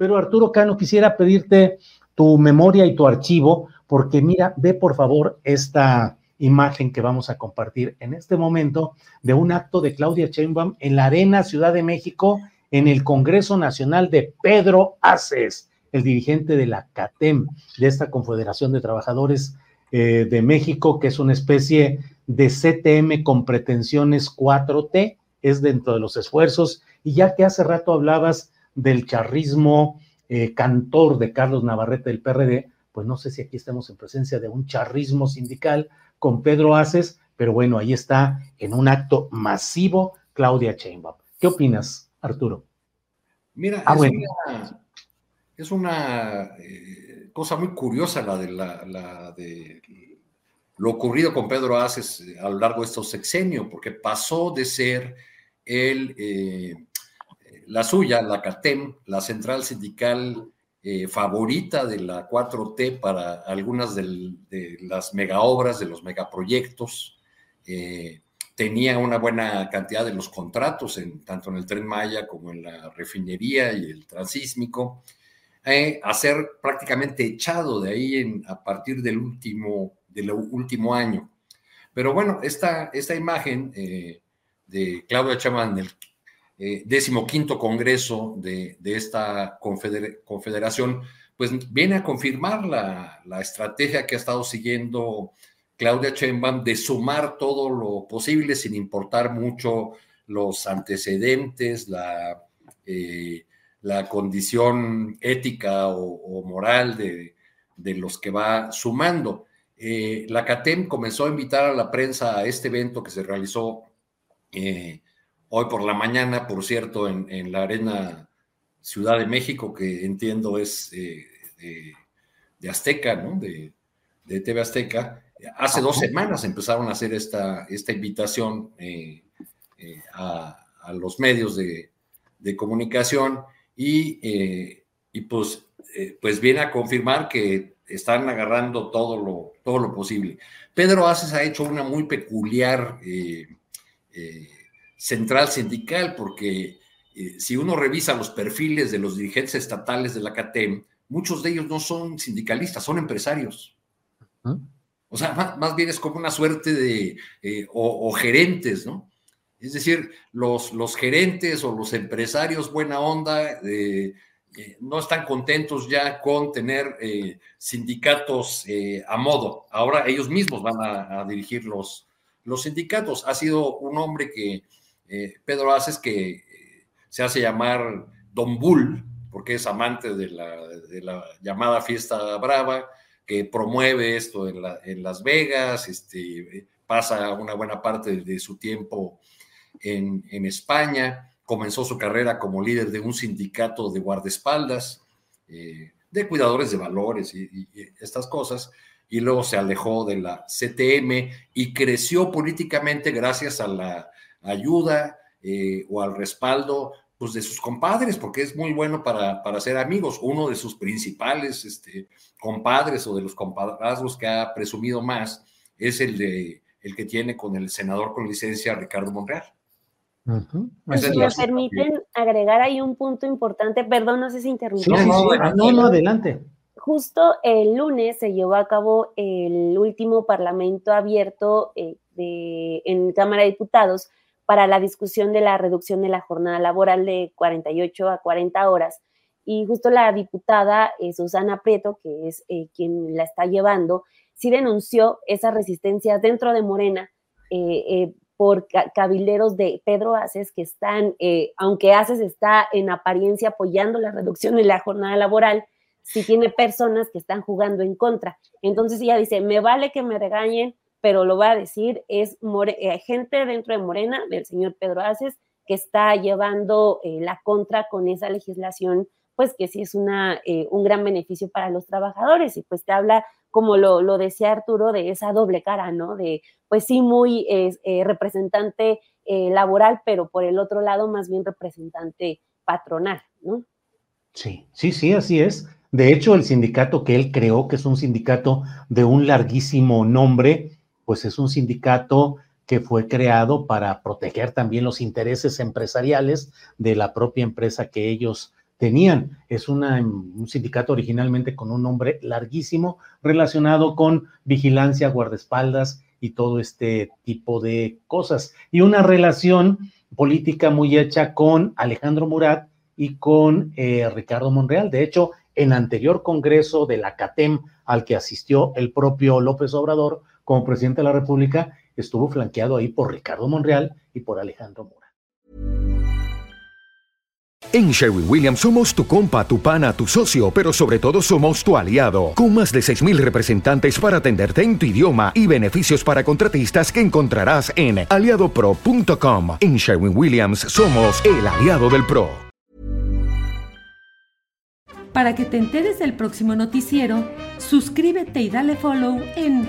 Pero Arturo Cano, quisiera pedirte tu memoria y tu archivo, porque mira, ve por favor esta imagen que vamos a compartir en este momento de un acto de Claudia Sheinbaum en la Arena Ciudad de México en el Congreso Nacional de Pedro Aces, el dirigente de la CATEM, de esta Confederación de Trabajadores eh, de México, que es una especie de CTM con pretensiones 4T, es dentro de los esfuerzos, y ya que hace rato hablabas del charrismo eh, cantor de Carlos Navarrete del PRD, pues no sé si aquí estamos en presencia de un charrismo sindical con Pedro Aces, pero bueno, ahí está en un acto masivo Claudia Sheinbaum. ¿Qué opinas, Arturo? Mira, Ah, es, bueno. una, es una, eh, cosa muy curiosa la de, la, la de lo ocurrido con Pedro Aces eh, a lo largo de estos sexenios, porque pasó de ser el, eh, la suya, la CATEM, la central sindical eh, favorita de la 4T para algunas de las megaobras, de los megaproyectos. eh, tenía una buena cantidad de los contratos, en, tanto en el tren Maya como en la refinería y el transísmico, eh, a ser prácticamente echado de ahí a partir del último, del último año. Pero bueno, esta, esta imagen de Claudia Chaman del eh, decimoquinto congreso de, esta confeder- confederación, pues viene a confirmar la, estrategia que ha estado siguiendo Claudia Sheinbaum de sumar todo lo posible sin importar mucho los antecedentes, la, eh, condición ética o, moral de, de los que va sumando. Eh, la CATEM comenzó a invitar a la prensa a este evento que se realizó eh, hoy por la mañana, por cierto, en, en la Arena Ciudad de México, que entiendo es eh, de, de Azteca, ¿no? De, de TV Azteca. Hace dos semanas empezaron a hacer esta, esta invitación eh, eh, a, a los medios de, de comunicación y, y pues, pues viene a confirmar que están agarrando todo lo, todo lo posible. Pedro Aces ha hecho una muy peculiar eh, eh, central sindical porque eh, si uno revisa los perfiles de los dirigentes estatales de la CATEM, muchos de ellos no son sindicalistas, son empresarios. ¿Ah? O sea, más, más bien es como una suerte de, eh, o, o gerentes, ¿no? Es decir, los, los gerentes o los empresarios buena onda eh, no están contentos ya con tener sindicatos a modo. Ahora ellos mismos van a, a dirigir los, los sindicatos. Ha sido un hombre que, eh, Pedro Aces, que eh, se hace llamar Don Bull, porque es amante de la, llamada fiesta brava, que promueve esto en, la- en Las Vegas, este, pasa una buena parte de, su tiempo en, España, comenzó su carrera como líder de un sindicato de guardaespaldas, eh, de cuidadores de valores y- y estas cosas, y luego se alejó de la CTM y creció políticamente gracias a la ayuda eh, o al respaldo pues, de sus compadres, porque es muy bueno para, para ser amigos. Uno de sus principales este, compadres o de los compadrazgos que ha presumido más es el, de, el que tiene con el senador con licencia Ricardo Monreal. Si me permiten agregar ahí un punto importante, perdón, no sé si interrumpí. no, no, adelante. Justo el lunes se llevó a cabo el último parlamento abierto eh, de, en Cámara de Diputados para la discusión de la reducción de la jornada laboral de 48 a 40 horas. Y justo la diputada eh, Susana Prieto, que es eh, quien la está llevando, sí denunció esa resistencia dentro de Morena por cabilderos de Pedro Aces que están, aunque Aces está en apariencia apoyando la reducción de la jornada laboral, si tiene personas que están jugando en contra. Entonces ella dice, me vale que me regañen, pero lo va a decir, es eh, gente dentro de Morena, del señor Pedro Aces, que está llevando eh, la contra con esa legislación, pues que sí es una, eh, un gran beneficio para los trabajadores y pues te habla, como lo, lo decía Arturo, de esa doble cara, ¿no? De, pues sí, muy representante laboral, pero por el otro lado, más bien representante patronal, ¿no? Sí, sí, sí, así es. De hecho, el sindicato que él creó, que es un sindicato de un larguísimo nombre, pues es un sindicato que fue creado para proteger también los intereses empresariales de la propia empresa que ellos tenían. Es un sindicato originalmente con un nombre larguísimo relacionado con vigilancia, guardaespaldas y todo este tipo de cosas. Y una relación política muy hecha con Alejandro Murat y con eh, Ricardo Monreal. De hecho, en anterior congreso de la CATEM al que asistió el propio López Obrador como presidente de la República, estuvo flanqueado ahí por Ricardo Monreal y por Alejandro Mora. En Sherwin Williams somos tu compa, tu pana, tu socio, pero sobre todo somos tu aliado, con más de 6.000 representantes para atenderte en tu idioma y beneficios para contratistas que encontrarás en aliadopro.com. En Sherwin Williams somos el aliado del PRO. Para que te enteres del próximo noticiero, suscríbete y dale follow en